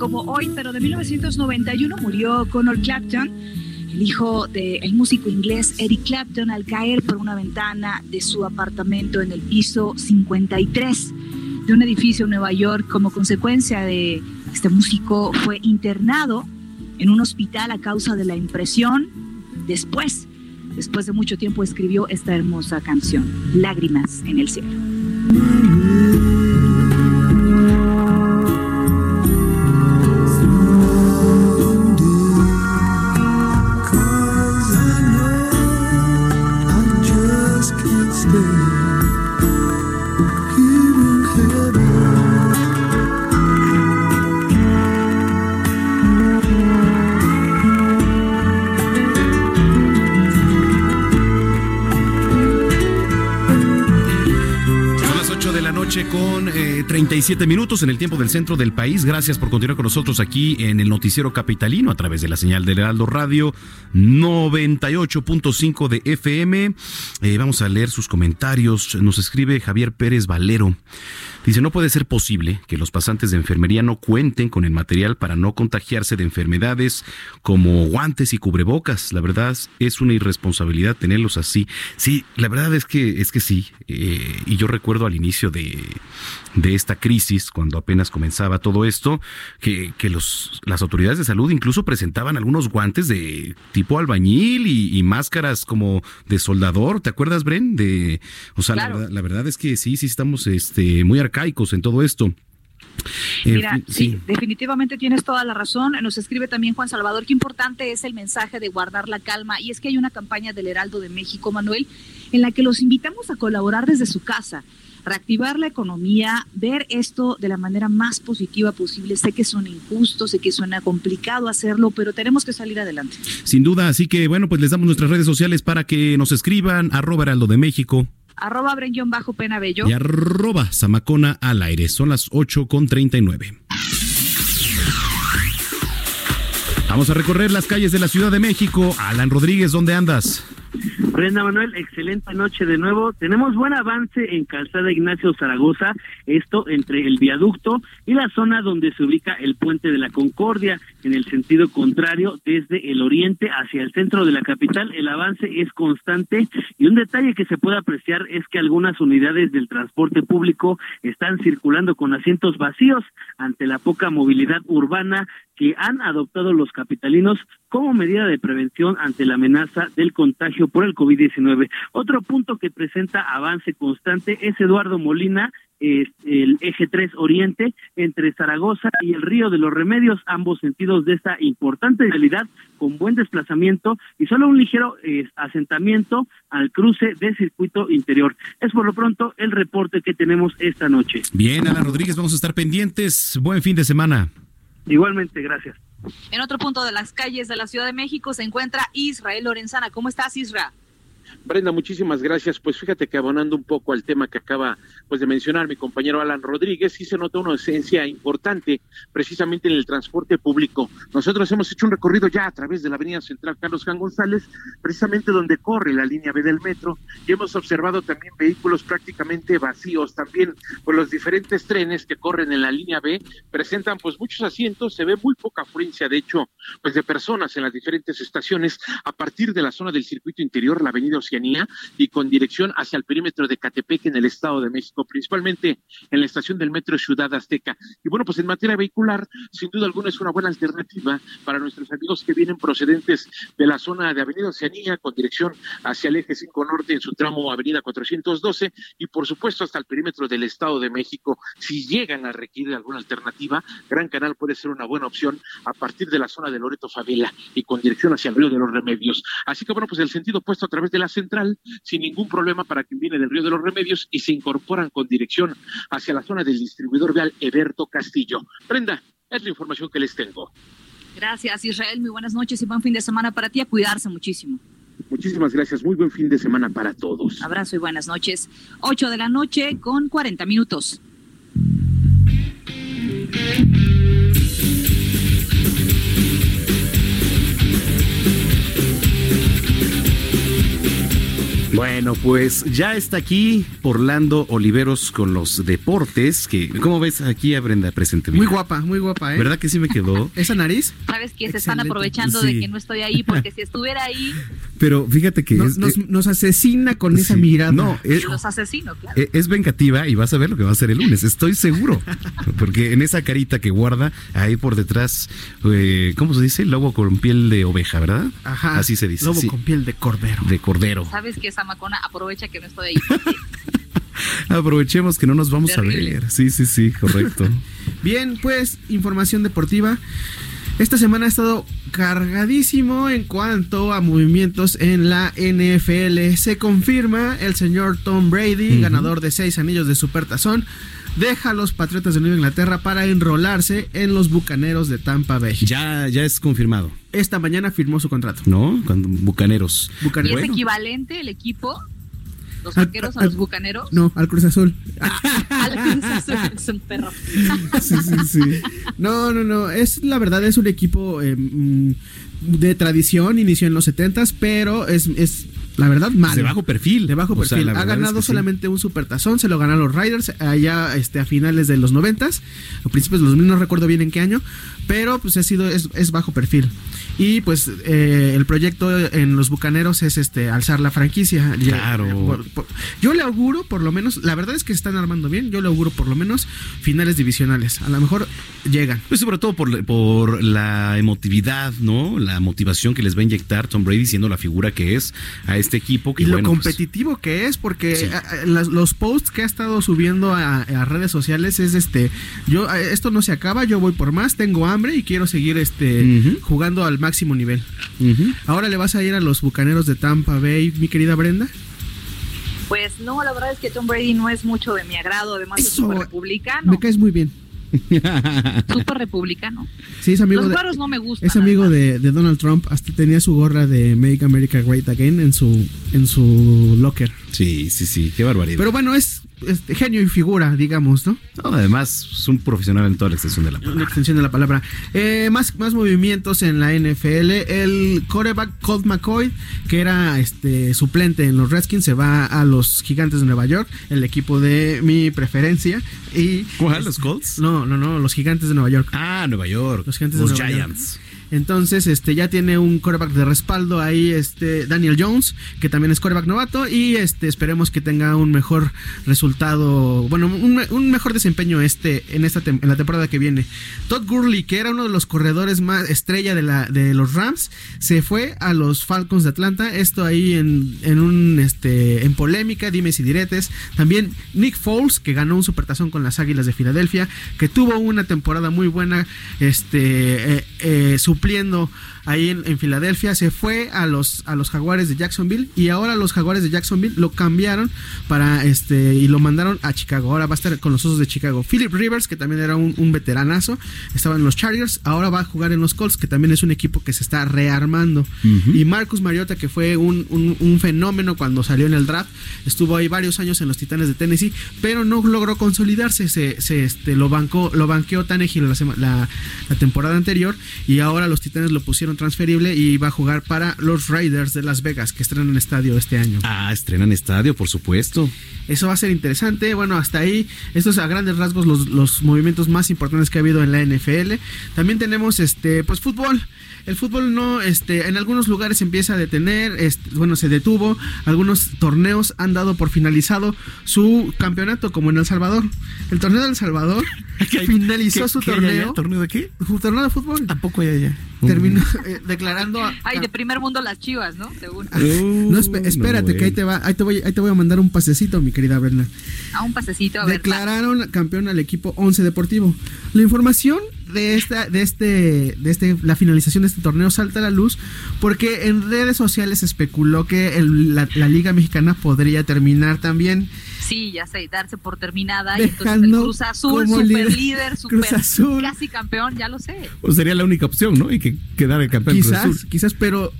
Como hoy, pero de 1991 murió Connor Clapton, el hijo del músico inglés Eric Clapton, al caer por una ventana de su apartamento en el piso 53 de un edificio en Nueva York. Como consecuencia de este músico fue internado en un hospital a causa de la impresión. Después, después de mucho tiempo, escribió esta hermosa canción, Lágrimas en el cielo. 47 minutos en el tiempo del centro del país. Gracias por continuar con nosotros aquí en el Noticiero Capitalino a través de la señal del Heraldo Radio 98.5 de FM. Eh, vamos a leer sus comentarios. Nos escribe Javier Pérez Valero. Dice, no puede ser posible que los pasantes de enfermería no cuenten con el material para no contagiarse de enfermedades como guantes y cubrebocas. La verdad es una irresponsabilidad tenerlos así. Sí, la verdad es que, es que sí. Eh, y yo recuerdo al inicio de, de esta crisis, cuando apenas comenzaba todo esto, que, que los, las autoridades de salud incluso presentaban algunos guantes de tipo albañil y, y máscaras como de soldador. ¿Te acuerdas, Bren? De, o sea, Claro. la, verdad, la verdad es que sí, sí estamos este, muy arcaicos en todo esto. Mira, fin, sí, definitivamente tienes toda la razón. Nos escribe también Juan Salvador, qué importante es el mensaje de guardar la calma. Y es que hay una campaña del Heraldo de México, Manuel, en la que los invitamos a colaborar desde su casa, reactivar la economía, ver esto de la manera más positiva posible. Sé que suena injusto, sé que suena complicado hacerlo, pero tenemos que salir adelante. Sin duda, así que bueno, pues les damos nuestras redes sociales para que nos escriban, arroba Heraldo de México Arroba bajo pena bello. y arroba Zamacona al aire. Son las 8 con 39. Vamos a recorrer las calles de la Ciudad de México. Alan Rodríguez, ¿dónde andas? Brenda Manuel, excelente noche de nuevo. Tenemos buen avance en Calzada Ignacio Zaragoza, esto entre el viaducto y la zona donde se ubica el puente de la Concordia, en el sentido contrario, desde el oriente hacia el centro de la capital. El avance es constante y un detalle que se puede apreciar es que algunas unidades del transporte público están circulando con asientos vacíos ante la poca movilidad urbana que han adoptado los capitalinos como medida de prevención ante la amenaza del contagio por el COVID-19. Otro punto que presenta avance constante es Eduardo Molina, el eje 3 Oriente entre Zaragoza y el Río de los Remedios, ambos sentidos de esta importante realidad con buen desplazamiento y solo un ligero eh, asentamiento al cruce del circuito interior. Es por lo pronto el reporte que tenemos esta noche. Bien, Alan Rodríguez, vamos a estar pendientes. Buen fin de semana. Igualmente, gracias. En otro punto de las calles de la Ciudad de México se encuentra Israel Lorenzana. ¿Cómo estás, Isra? Brenda, muchísimas gracias. Pues fíjate que abonando un poco al tema que acaba pues de mencionar mi compañero Alan Rodríguez, sí se nota una esencia importante precisamente en el transporte público. Nosotros hemos hecho un recorrido ya a través de la Avenida Central Carlos Juan González, precisamente donde corre la línea B del metro, y hemos observado también vehículos prácticamente vacíos, también pues los diferentes trenes que corren en la línea B presentan pues muchos asientos, se ve muy poca afluencia, de hecho, pues de personas en las diferentes estaciones a partir de la zona del circuito interior, la Avenida Oceanía y con dirección hacia el perímetro de Catepec en el Estado de México, principalmente en la estación del metro Ciudad Azteca. Y bueno, pues en materia vehicular, sin duda alguna es una buena alternativa para nuestros amigos que vienen procedentes de la zona de Avenida Oceanía con dirección hacia el eje 5 Norte en su tramo Avenida 412 y por supuesto hasta el perímetro del Estado de México. Si llegan a requerir alguna alternativa, Gran Canal puede ser una buena opción a partir de la zona de Loreto Favela y con dirección hacia el Río de los Remedios. Así que bueno, pues el sentido puesto a través de la central sin ningún problema para quien viene del Río de los Remedios y se incorporan con dirección hacia la zona del distribuidor vial Eberto Castillo. Brenda, es la información que les tengo. Gracias, Israel. Muy buenas noches y buen fin de semana para ti. A cuidarse muchísimo. Muchísimas gracias. Muy buen fin de semana para todos. Abrazo y buenas noches. 8 de la noche con 40 minutos. Bueno, pues ya está aquí Orlando Oliveros con los deportes. Que, ¿Cómo ves aquí a Brenda presente? Muy guapa, muy guapa, ¿eh? ¿Verdad que sí me quedó? (laughs) ¿Esa nariz? ¿Sabes que Se están aprovechando Sí. de que no estoy ahí, porque si estuviera ahí, Pero fíjate que Nos, es, nos- eh, nos asesina con esa mirada. No, es, los asesino, claro. eh, es vengativa y vas a ver lo que va a hacer el lunes, estoy seguro. (laughs) Porque en esa carita que guarda, ahí por detrás, eh, ¿cómo se dice? Lobo con piel de oveja, ¿verdad? Ajá. Así se dice. Lobo sí. con piel de cordero. De cordero. ¿Sabes que esa macona aprovecha que no estoy ahí? (laughs) Aprovechemos que no nos vamos Terrible. a ver. Sí, sí, sí, correcto. (laughs) Bien, pues, información deportiva. Esta semana ha estado cargadísimo en cuanto a movimientos en la NFL. Se confirma el señor Tom Brady, ganador de seis anillos de Supertazón, deja a los Patriotas de Nueva Inglaterra para enrolarse en los Bucaneros de Tampa Bay. ya, ya es confirmado, Esta mañana firmó su contrato. ¿no? Cuando Bucaneros. ¿Y es Bueno. equivalente el equipo? ¿Los Al- vaqueros a los bucaneros? No, al Cruz Azul. Al Cruz Azul, es un perro. (laughs) Sí, sí, sí. No, no, no. Es la verdad, es un equipo eh, mm, de tradición. Inició en los 70s, pero es, es la verdad malo. De bajo perfil. De bajo O sea, perfil. ha es ganado que sí. solamente un supertazón, se lo ganaron los Riders allá este, a finales de los 90s, a principios de los 2000, no recuerdo bien en qué año, pero pues ha sido, es, es bajo perfil. Y pues eh, el proyecto en los Bucaneros es este alzar la franquicia. Claro. por- por- yo le auguro, por lo menos, la verdad es que se están armando bien, yo le auguro por lo menos finales divisionales. A lo mejor llegan. Pues sobre todo por, por la emotividad, ¿no? La motivación que les va a inyectar Tom Brady siendo la figura que es a este equipo. Que, Y lo pues, competitivo que es, porque Sí. a- a- las- los posts que ha estado subiendo a, a redes sociales es este, yo a- esto no se acaba, yo voy por más, tengo hambre y quiero seguir este jugando al máximo nivel. Ahora le vas a ir a los bucaneros de Tampa Bay, mi querida Brenda. Pues no, la verdad es que Tom Brady no es mucho de mi agrado, además es Eso, súper republicano. Me caes muy bien. Súper (laughs) republicano. Sí, es amigo Los de, no me gustan. es amigo de, de Donald Trump, hasta tenía su gorra de Make America Great Again en su en su locker. Sí, sí, sí, qué barbaridad. Pero bueno, es este, genio y figura, digamos, ¿no? No, además, es un profesional en toda la extensión de la palabra. Una extensión de la palabra. Eh, más, más movimientos en la NFL. El coreback Colt McCoy, que era este suplente en los Redskins, se va a los Gigantes de Nueva York, el equipo de mi preferencia. Y, ¿Cuál? ¿Los Colts? No, no, no, los Gigantes de Nueva York. Ah, Nueva York. Los Gigantes Los de Nueva York. Entonces, este ya tiene un coreback de respaldo ahí, este Daniel Jones, que también es coreback novato, y este esperemos que tenga un mejor resultado, bueno, un, mejor desempeño este en esta en la temporada que viene. Todd Gurley, que era uno de los corredores más estrella de la de los Rams, se fue a los Falcons de Atlanta. Esto ahí en, en un este en polémica, dimes y diretes. También Nick Foles, que ganó un supertazón con las Águilas de Filadelfia, que tuvo una temporada muy buena, este eh, eh, supliendo ahí en, en Filadelfia, se fue a los a los Jaguares de Jacksonville y ahora los Jaguares de Jacksonville lo cambiaron para este y lo mandaron a Chicago. Ahora va a estar con los Osos de Chicago. Philip Rivers, que también era un, un veteranazo, estaba en los Chargers, ahora va a jugar en los Colts, que también es un equipo que se está rearmando. Y Marcus Mariota, que fue un, un- un fenómeno cuando salió en el draft, estuvo ahí varios años en los Titanes de Tennessee, pero no logró consolidarse. Se, se, este, lo bancó, lo banqueó Tannehill la, la, la temporada anterior y ahora los Titanes lo pusieron transferible y va a jugar para los Raiders de Las Vegas, que estrenan estadio este año. Ah, estrenan estadio, por supuesto. Eso va a ser interesante. Bueno, hasta ahí, estos a grandes rasgos los, los movimientos más importantes que ha habido en la NFL. También tenemos este, pues fútbol. El fútbol no, este, en algunos lugares se empieza a detener, este, bueno, se detuvo. Algunos torneos han dado por finalizado su campeonato, como en El Salvador. El torneo de El Salvador (laughs) finalizó ¿Qué- su qué torneo. ¿Torneo de qué? Su torneo de fútbol. Tampoco hay allá. Terminó eh, declarando. a- Ay, de primer mundo las chivas, ¿no? Según. no, espe- espérate, que ahí te, va, ahí, te voy, ahí te voy a mandar un pasecito, mi querida Brenda. A un pasecito, a ver. Declararon campeón al equipo 11 Deportivo. La información de esta, de este, de este, la finalización de este torneo salta a la luz porque en redes sociales se especuló que el- la, la Liga Mexicana podría terminar también. Sí, ya sé, darse por terminada. Y entonces el Dejando Cruz Azul, como super líder- líder, Cruz super Azul. casi campeón, ya lo sé. Pues sería la única opción, ¿no? Y que quedara el campeón Cruz Quizás, Azul. quizás, pero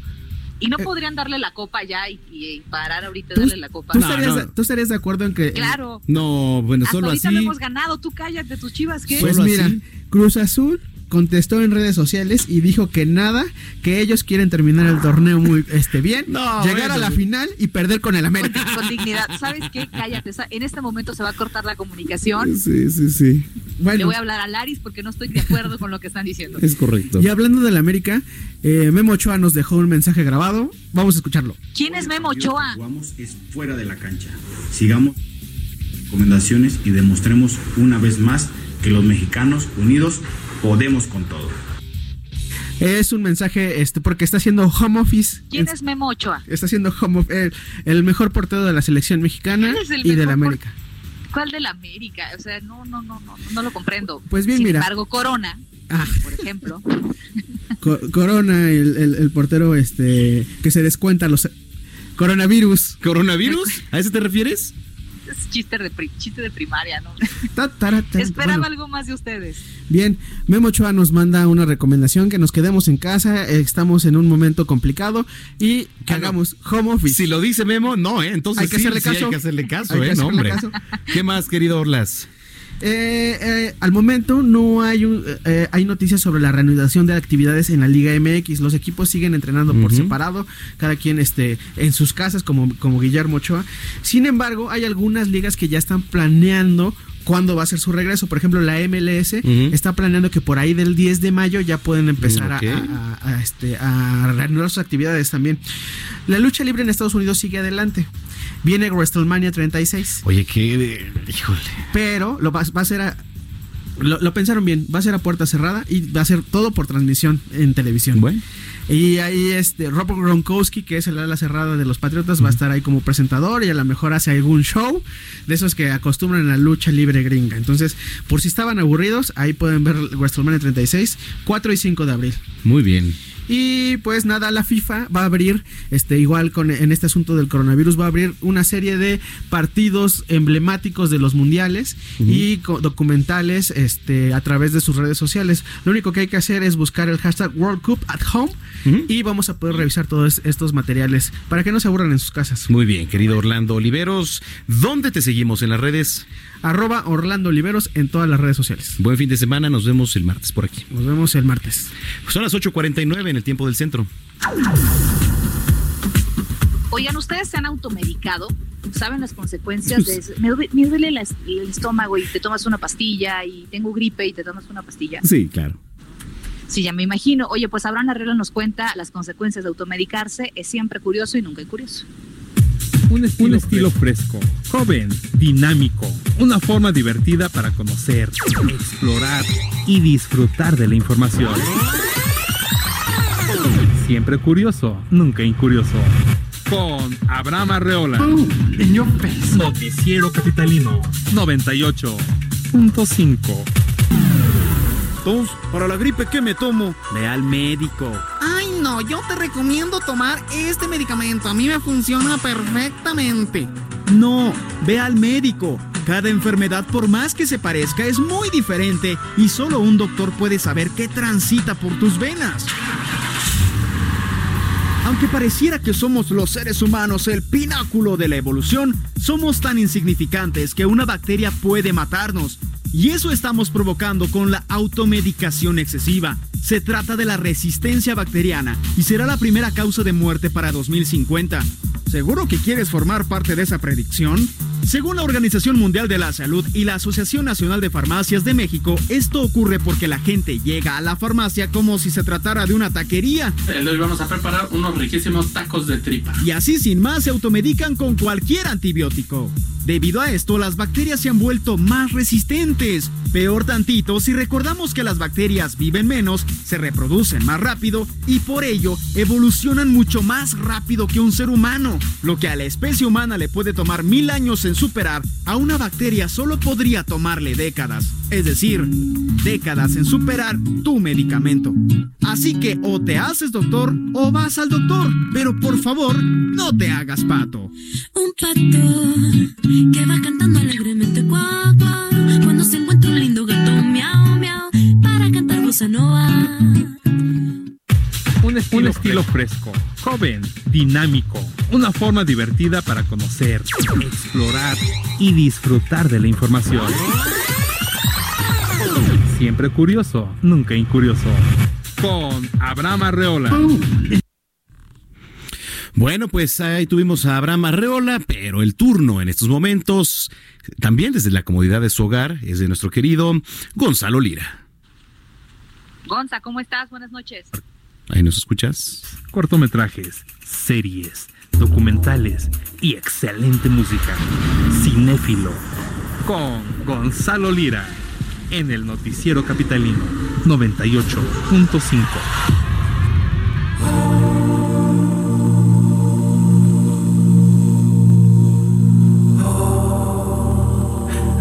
Y no podrían darle la copa ya y, y- parar ahorita y ¿tú, darle la copa. tú estarías, tú estarías de acuerdo en que... Claro. No, bueno, Hasta solo ahorita así. lo hemos ganado. Tú cállate, tus chivas, ¿qué? Pues mira, Cruz Azul contestó en redes sociales y dijo que nada, que ellos quieren terminar el torneo muy este bien, No, llegar bueno. a la final y perder con el América. con dignidad. ¿Sabes qué? Cállate. En este momento se va a cortar la comunicación. Sí, sí, sí. Le Bueno, voy a hablar a Laris porque no estoy de acuerdo con lo que están diciendo. Es correcto. y hablando del América, eh, Memo Ochoa nos dejó un mensaje grabado. Vamos a escucharlo. ¿Quién es Memo Ochoa? jugamos es fuera de la cancha. Sigamos recomendaciones y demostremos una vez más que los mexicanos unidos podemos con todo. Es un mensaje este porque está haciendo home office. ¿Quién es Memo Ochoa? Está haciendo home of- el, el mejor portero de la selección mexicana ¿Quién es el y de la América. ¿Cuál de la América? O sea, no, no, no, no, no lo comprendo. Pues bien, Sin mira. embargo, Corona, Ah. por ejemplo, (laughs) Co- Corona, el, el- el portero este que se descuenta los coronavirus. ¿Coronavirus? ¿A ese te refieres? Es chiste de, pri- chiste de primaria, ¿no? Esperaba Bueno, algo más de ustedes. Bien, Memo Ochoa nos manda una recomendación que nos quedemos en casa, eh, estamos en un momento complicado y que hagamos home office. Si lo dice Memo, no, ¿eh? Entonces Hay que sí, hacerle sí caso. hay que hacerle caso, Hay que ¿eh? hacerle No, hombre. caso. ¿Qué más, querido Orlas? Eh, eh, al momento no hay un- eh, hay noticias sobre la reanudación de actividades en la Liga MX. Los equipos siguen entrenando por separado, cada quien este, en sus casas, como, como Guillermo Ochoa. Sin embargo, hay algunas ligas que ya están planeando cuándo va a ser su regreso. Por ejemplo, la MLS está planeando que por ahí del 10 de mayo ya pueden empezar a, este, a reanudar sus actividades también. La lucha libre en Estados Unidos sigue adelante. Viene WrestleMania 36. Oye, qué. de- Híjole. Pero lo va, va a ser a- lo, lo pensaron bien, va a ser a puerta cerrada y va a ser todo por transmisión en televisión. Bueno. Y ahí este Rob Gronkowski, que es el ala cerrada de los Patriotas, va a estar ahí como presentador y a lo mejor hace algún show de esos que acostumbran a la lucha libre gringa. Entonces, por si estaban aburridos, ahí pueden ver WrestleMania 36, 4 y 5 de abril. Muy bien. Y pues nada, la FIFA va a abrir, este, igual con en este asunto del coronavirus, va a abrir una serie de partidos emblemáticos de los mundiales y documentales este, a través de sus redes sociales. Lo único que hay que hacer es buscar el hashtag World Cup at Home y vamos a poder revisar todos estos materiales para que no se aburran en sus casas. Muy bien, querido Orlando Oliveros. ¿Dónde te seguimos en las redes? Arroba Orlando Oliveros en todas las redes sociales. Buen fin de semana, nos vemos el martes por aquí. Nos vemos el martes. Son las 8.49 en el tiempo del centro. Oigan, ¿ustedes se han automedicado? ¿Saben las consecuencias de (laughs) eso? Me, duele- me duele la es- el estómago y te tomas una pastilla y tengo gripe y te tomas una pastilla. Sí, claro. Sí, ya me imagino. Oye, pues Abraham Arreola nos cuenta las consecuencias de automedicarse. Es siempre curioso y nunca curioso. Un estilo, un estilo fresco, joven, dinámico, una forma divertida para conocer, explorar y disfrutar de la información. Siempre curioso, nunca incurioso. Con Abraham Arreola. Noticiero Capitalino 98.5. Tos, para la gripe, ¿qué me tomo? Ve al médico. Ay, no, yo te recomiendo tomar este medicamento. A mí me funciona perfectamente. No, ve al médico. Cada enfermedad, por más que se parezca, es muy diferente y solo un doctor puede saber qué transita por tus venas. Aunque pareciera que somos los seres humanos el pináculo de la evolución, somos tan insignificantes que una bacteria puede matarnos. Y eso estamos provocando con la automedicación excesiva. Se trata de la resistencia bacteriana y será la primera causa de muerte para 2050. ¿Seguro que quieres formar parte de esa predicción? Según la Organización Mundial de la Salud y la Asociación Nacional de Farmacias de México, esto ocurre porque la gente llega a la farmacia como si se tratara de una taquería. Hoy vamos a preparar unos riquísimos tacos de tripa. Y así sin más se automedican con cualquier antibiótico. Debido a esto, las bacterias se han vuelto más resistentes. Peor tantito, si recordamos que las bacterias viven menos, se reproducen más rápido y por ello evolucionan mucho más rápido que un ser humano. Lo que a la especie humana le puede tomar mil años en superar, a una bacteria solo podría tomarle décadas. Es decir, décadas en superar tu medicamento. Así que o te haces doctor o vas al doctor. Pero por favor, no te hagas pato. Un pato que va cantando alegremente cuac, cuac, cuando se encuentra un lindo gato miau miau para cantar bossa nova. Un estilo, un estilo fresco, joven, dinámico, una forma divertida para conocer, explorar y disfrutar de la información. Siempre curioso, nunca incurioso. Con Abraham Arreola. Bueno, pues ahí tuvimos a Abraham Arreola, pero el turno en estos momentos, también desde la comodidad de su hogar, es de nuestro querido Gonzalo Lira. Gonza, ¿cómo estás? Buenas noches. Ahí nos escuchas. Cortometrajes, series, documentales y excelente música. Cinéfilo. Con Gonzalo Lira. En el Noticiero Capitalino 98.5.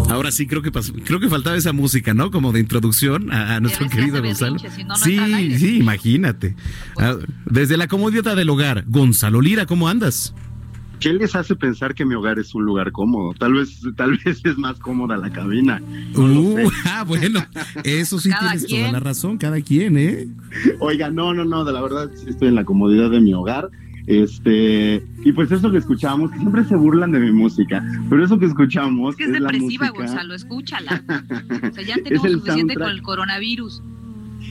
Ahora sí, creo que pasó- creo que faltaba esa música, ¿no? Como de introducción a, a nuestro querido Gonzalo. berrinche, si no, no sí, sí, imagínate. Ah, Desde la comodidad del hogar, Gonzalo Lira, ¿cómo andas? ¿Qué les hace pensar que mi hogar es un lugar cómodo? Tal vez, tal vez es más cómoda la cabina. No Uh, sé. (laughs) ah, bueno, eso sí tienes toda la razón, cada quien, ¿eh? Oiga, no, no, no, de la verdad sí estoy en la comodidad de mi hogar. Este, y pues eso que escuchamos, que siempre se burlan de mi música, pero eso que escuchamos Es que es la depresiva, música- Gonzalo, escúchala. (laughs) O sea, ya tenemos suficiente soundtrack. con el coronavirus.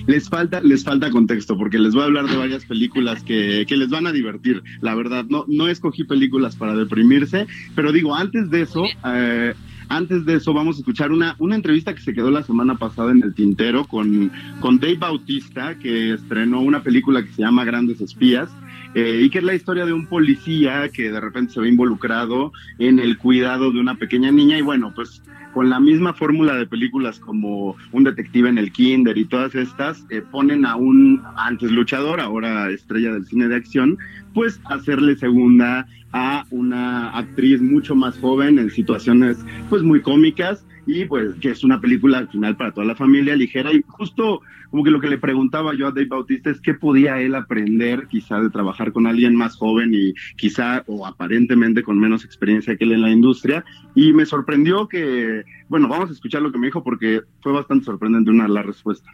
Les falta, les falta contexto, porque les voy a hablar de varias películas que, que les van a divertir. La verdad, no, no escogí películas para deprimirse, pero digo, antes de eso, eh, antes de eso, vamos a escuchar una, una entrevista que se quedó la semana pasada en el tintero con, con Dave Bautista, que estrenó una película que se llama Grandes Espías. eh, y que es la historia de un policía que de repente se ve involucrado en el cuidado de una pequeña niña y bueno, pues con la misma fórmula de películas como un detective en el kinder y todas estas, eh, ponen a un antes luchador, ahora estrella del cine de acción, pues hacerle segunda a una actriz mucho más joven en situaciones pues muy cómicas y pues que es una película al final para toda la familia ligera y justo como que lo que le preguntaba yo a Dave Bautista es qué podía él aprender quizá de trabajar con alguien más joven y quizá o aparentemente con menos experiencia que él en la industria y me sorprendió que, bueno, vamos a escuchar lo que me dijo porque fue bastante sorprendente una la respuesta.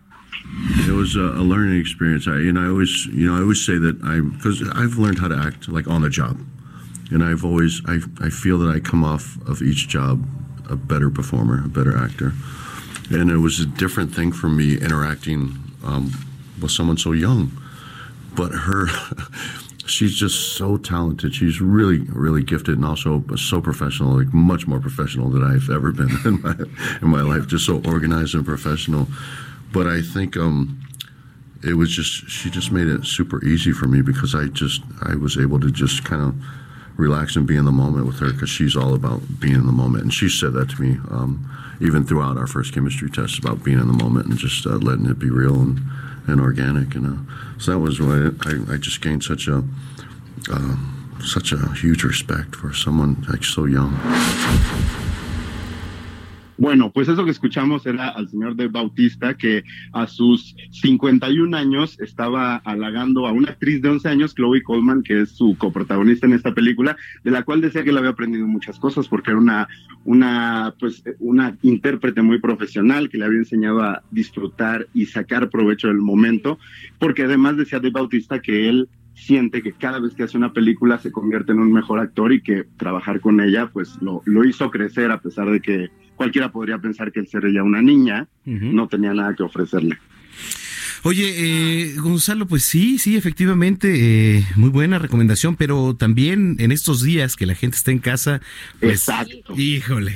It was a, learning experience. I, know, I always, you know, I always say that I, because I've learned how to act like on the job, and I've always, I, I feel that I come off of each job a better performer, a better actor, and it was a different thing for me interacting um, with someone so young, but her. (laughs) She's just so talented. She's really, really gifted, and also so professional. Like much more professional than I've ever been (laughs) in my in my life. Just so organized and professional but I think um, it was just she just made it super easy for me because I just I was able to just kind of relax and be in the moment with her because she's all about being in the moment and she said that to me um, even throughout our first chemistry test about being in the moment and just uh, letting it be real and, and organic and uh, so that was why I, I just gained such a uh, such a huge respect for someone like so young. Bueno, pues eso que escuchamos era al señor de Bautista que a sus 51 años estaba halagando a una actriz de 11 años, Chloe Coleman, que es su coprotagonista en esta película, de la cual decía que le había aprendido muchas cosas porque era una una pues una intérprete muy profesional que le había enseñado a disfrutar y sacar provecho del momento, porque además decía de Bautista que él siente que cada vez que hace una película se convierte en un mejor actor y que trabajar con ella pues lo, lo hizo crecer a pesar de que cualquiera podría pensar que el ser ella una niña no tenía nada que ofrecerle. Oye, eh, Gonzalo, pues sí, sí, efectivamente, eh, muy buena recomendación, pero también en estos días que la gente está en casa, pues, Exacto. híjole.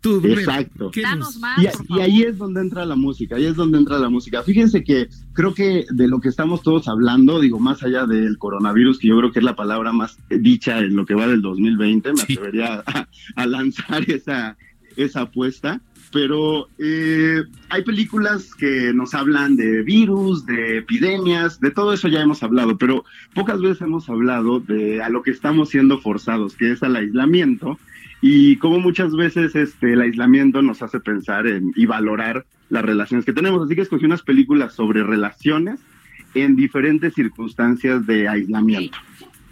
Tú, Exacto. ¿qué nos- Y, y ahí es donde entra la música, ahí es donde entra la música. Fíjense que creo que de lo que estamos todos hablando, digo, más allá del coronavirus, que yo creo que es la palabra más dicha en lo que va del 2020, me atrevería a, a lanzar (laughs) esa, esa apuesta. Pero eh, hay películas que nos hablan de virus, de epidemias, de todo eso ya hemos hablado, pero pocas veces hemos hablado de a lo que estamos siendo forzados, que es al aislamiento y como muchas veces este el aislamiento nos hace pensar en y valorar las relaciones que tenemos. Así que escogí unas películas sobre relaciones en diferentes circunstancias de aislamiento.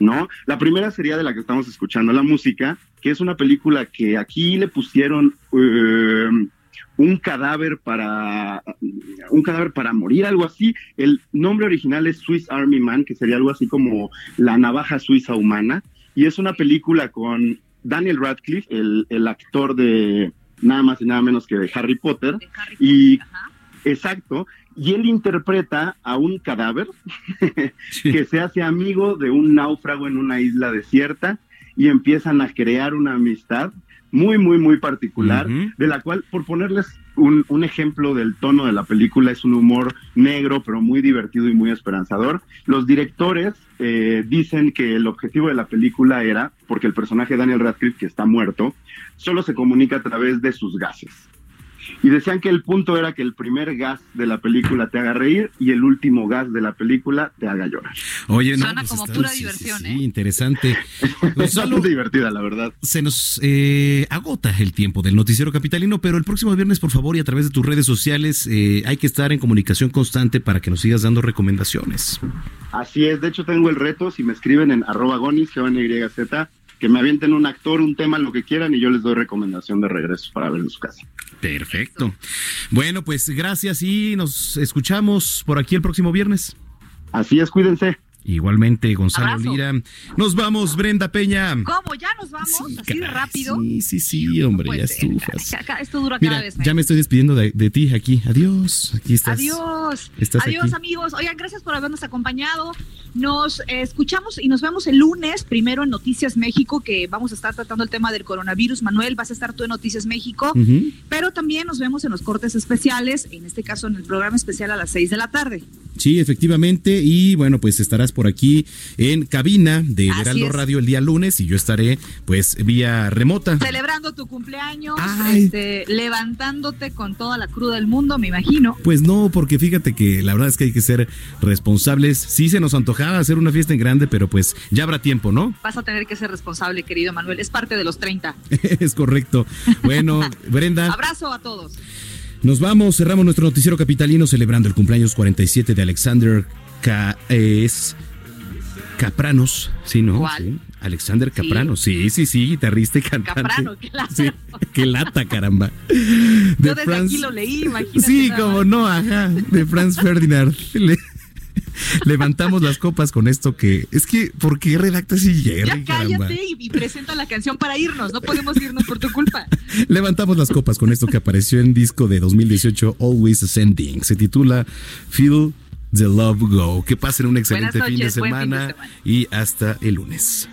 ¿No? La primera sería de la que estamos escuchando la música, que es una película que aquí le pusieron eh, un cadáver para un cadáver para morir, algo así. El nombre original es Swiss Army Man, que sería algo así como la navaja suiza humana, y es una película con Daniel Radcliffe, el, el actor de nada más y nada menos que de Harry Potter, y exacto, y él interpreta a un cadáver (laughs) que se hace amigo de un náufrago en una isla desierta y empiezan a crear una amistad muy, muy, muy particular, de la cual, por ponerles un, un ejemplo del tono de la película, es un humor negro, pero muy divertido y muy esperanzador. Los directores eh, dicen que el objetivo de la película era, porque el personaje Daniel Radcliffe, que está muerto, solo se comunica a través de sus gases. Y decían que el punto era que el primer gas de la película te haga reír y el último gas de la película te haga llorar. Oye, no, Suena pues como está- pura sí, diversión, sí, ¿eh? interesante. (laughs) Gonzalo, divertida, la verdad. se nos eh, agota el tiempo del noticiero capitalino, pero el próximo viernes, por favor, y a través de tus redes sociales, eh, hay que estar en comunicación constante para que nos sigas dando recomendaciones. Así es, de hecho tengo el reto, si me escriben en arroba gonis, que me avienten un actor, un tema, lo que quieran y yo les doy recomendación de regreso para ver en su casa. Perfecto. Bueno, pues gracias y nos escuchamos por aquí el próximo viernes. Así es, cuídense. Igualmente, Gonzalo Abrazo. Lira. Nos vamos, Brenda Peña. ¿Cómo? ¿Ya nos vamos? ¿Así de rápido? Sí, sí, sí, hombre, ya estufas. Esto dura cada vez ya menos. me estoy despidiendo de, de ti aquí. Adiós. Aquí estás. Adiós. Estás Adiós, aquí. amigos. Oigan, gracias por habernos acompañado. Nos eh, escuchamos y nos vemos el lunes, primero en Noticias México, que vamos a estar tratando el tema del coronavirus. Manuel, vas a estar tú en Noticias México, pero también nos vemos en los cortes especiales, en este caso en el programa especial a las 6 de la tarde. Sí, efectivamente. Y bueno, pues estarás por aquí en cabina de Así Heraldo es. Radio el día lunes y yo estaré pues vía remota. Celebrando tu cumpleaños, este, levantándote con toda la cruda del mundo, me imagino. Pues no, porque fíjate que la verdad es que hay que ser responsables. Sí se nos antojaba hacer una fiesta en grande, pero pues ya habrá tiempo, ¿no? Vas a tener que ser responsable, querido Manuel. Es parte de los 30. (laughs) es correcto. Bueno, (laughs) Brenda. Abrazo a todos. Nos vamos, cerramos nuestro noticiero capitalino celebrando el cumpleaños 47 de Alexander eh, es Capranos, ¿sí, no? ¿Cuál? Sí, Alexander Capranos, sí, sí, sí, guitarrista y cantante. Caprano, claro. Sí, qué lata, caramba. Yo De desde aquí lo leí, imagínate. Sí, como no, ajá, de Franz Ferdinand. Le- levantamos las copas con esto que es que ¿por qué redactas y Ya Jerry, caramba? cállate y, y presenta la canción para irnos. No podemos irnos por tu culpa. (laughs) Levantamos las copas con esto que apareció en disco de 2018 Always Ascending. Se titula Feel the Love Go. Que pasen un excelente de fin de semana y hasta el lunes.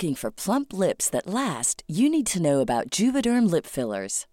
Looking for plump lips that last, you need to know about Juvederm lip fillers.